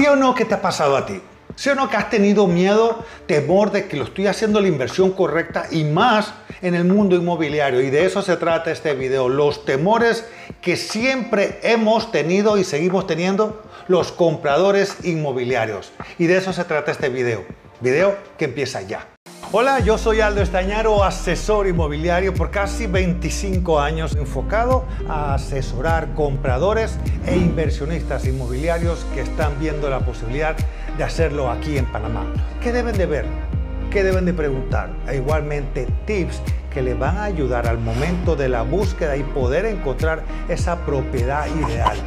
o no que te ha pasado a ti? ¿Sí o no que has tenido miedo, temor de que lo estoy haciendo la inversión correcta y más en el mundo inmobiliario? Y de eso se trata este video. Los temores que siempre hemos tenido y seguimos teniendo los compradores inmobiliarios. Y de eso se trata este video. Video que empieza ya. Hola, yo soy Aldo Estañaro, asesor inmobiliario por casi 25 años enfocado a asesorar compradores e inversionistas inmobiliarios que están viendo la posibilidad de hacerlo aquí en Panamá. ¿Qué deben de ver? ¿Qué deben de preguntar? E igualmente tips que les van a ayudar al momento de la búsqueda y poder encontrar esa propiedad ideal.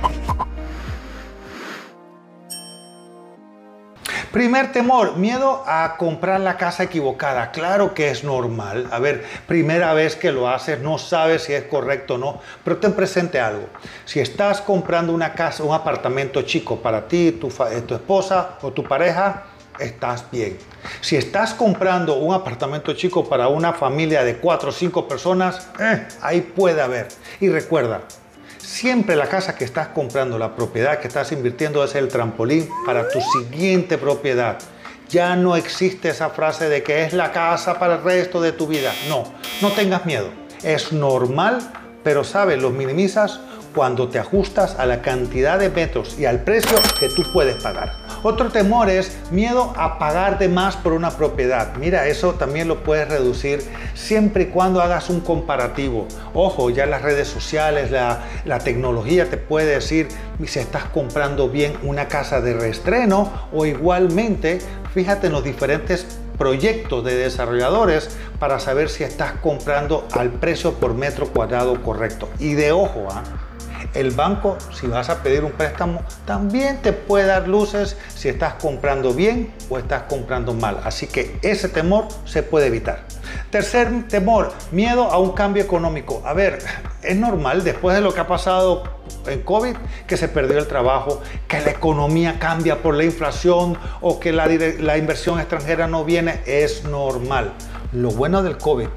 Primer temor, miedo a comprar la casa equivocada. Claro que es normal. A ver, primera vez que lo haces, no sabes si es correcto o no, pero ten presente algo. Si estás comprando una casa, un apartamento chico para ti, tu, eh, tu esposa o tu pareja, estás bien. Si estás comprando un apartamento chico para una familia de cuatro o cinco personas, eh, ahí puede haber. Y recuerda, Siempre la casa que estás comprando, la propiedad que estás invirtiendo es el trampolín para tu siguiente propiedad. Ya no existe esa frase de que es la casa para el resto de tu vida. No, no tengas miedo. Es normal, pero sabes, los minimizas cuando te ajustas a la cantidad de metros y al precio que tú puedes pagar. Otro temor es miedo a pagar de más por una propiedad. Mira, eso también lo puedes reducir siempre y cuando hagas un comparativo. Ojo, ya las redes sociales, la, tecnología te puede decir si estás comprando bien una casa de reestreno o igualmente fíjate en los diferentes proyectos de desarrolladores para saber si estás comprando al precio por metro cuadrado correcto. Y de ojo, ¿ah? El banco, si vas a pedir un préstamo, también te puede dar luces si estás comprando bien o estás comprando mal. Así que ese temor se puede evitar. Tercer temor, miedo a un cambio económico. A ver, es normal después de lo que ha pasado en COVID, que se perdió el trabajo, que la economía cambia por la inflación o que la, inversión extranjera no viene, es normal. Lo bueno del COVID,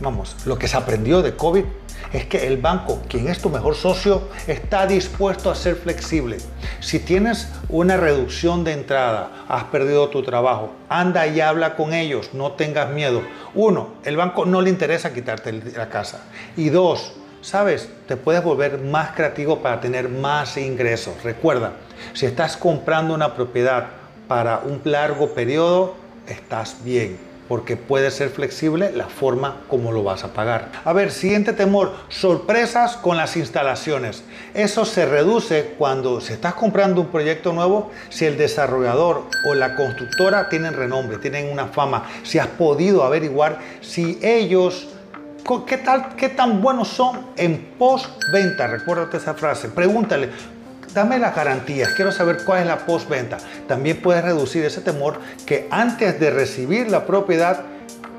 vamos, lo que se aprendió de COVID es que el banco, quien es tu mejor socio, está dispuesto a ser flexible. Si tienes una reducción de entrada, has perdido tu trabajo, anda y habla con ellos, no tengas miedo. Uno, el banco no le interesa quitarte la casa. Y dos, sabes, te puedes volver más creativo para tener más ingresos. Recuerda, si estás comprando una propiedad para un largo periodo, estás bien porque puede ser flexible la forma como lo vas a pagar. A ver, siguiente temor, sorpresas con las instalaciones. Eso se reduce cuando se estás comprando un proyecto nuevo, si el desarrollador o la constructora tienen renombre, tienen una fama, si has podido averiguar si ellos ¿Qué, tal, ¿Qué tan buenos son en post-venta? Recuérdate esa frase. Pregúntale, dame las garantías, quiero saber cuál es la postventa. También puedes reducir ese temor que antes de recibir la propiedad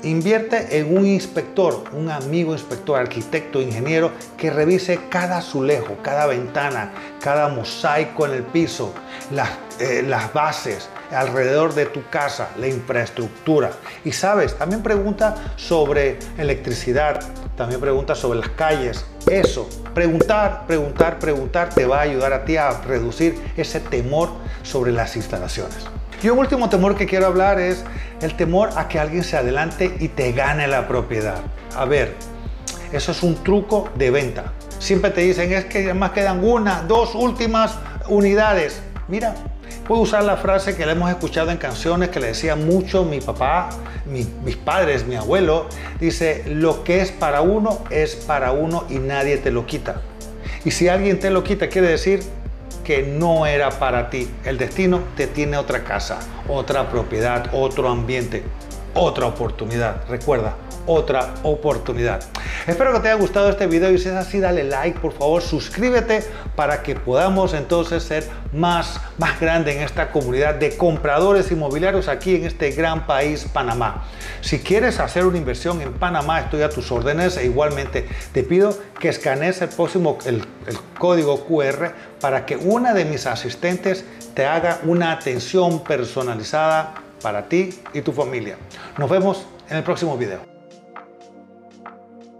Invierte en un inspector, un amigo inspector, arquitecto, ingeniero, que revise cada azulejo, cada ventana, cada mosaico en el piso, las, eh, las bases alrededor de tu casa, la infraestructura. Y sabes, también pregunta sobre electricidad, también pregunta sobre las calles. Eso, preguntar, preguntar, preguntar te va a ayudar a ti a reducir ese temor sobre las instalaciones. Y un último temor que quiero hablar es el temor a que alguien se adelante y te gane la propiedad. A ver, eso es un truco de venta. Siempre te dicen, es que además quedan una, dos últimas unidades. Mira, puedo usar la frase que le hemos escuchado en canciones que le decía mucho mi papá, mis padres, mi abuelo. Dice, lo que es para uno es para uno y nadie te lo quita. Y si alguien te lo quita, quiere decir que no era para ti. El destino te tiene otra casa, otra propiedad, otro ambiente, otra oportunidad. Recuerda, otra oportunidad. Espero que te haya gustado este video y si es así dale like por favor, suscríbete para que podamos entonces ser más, más grande en esta comunidad de compradores inmobiliarios aquí en este gran país Panamá. Si quieres hacer una inversión en Panamá estoy a tus órdenes e igualmente te pido que escanees el próximo el, el código QR para que una de mis asistentes te haga una atención personalizada para ti y tu familia. Nos vemos en el próximo video. Thank you.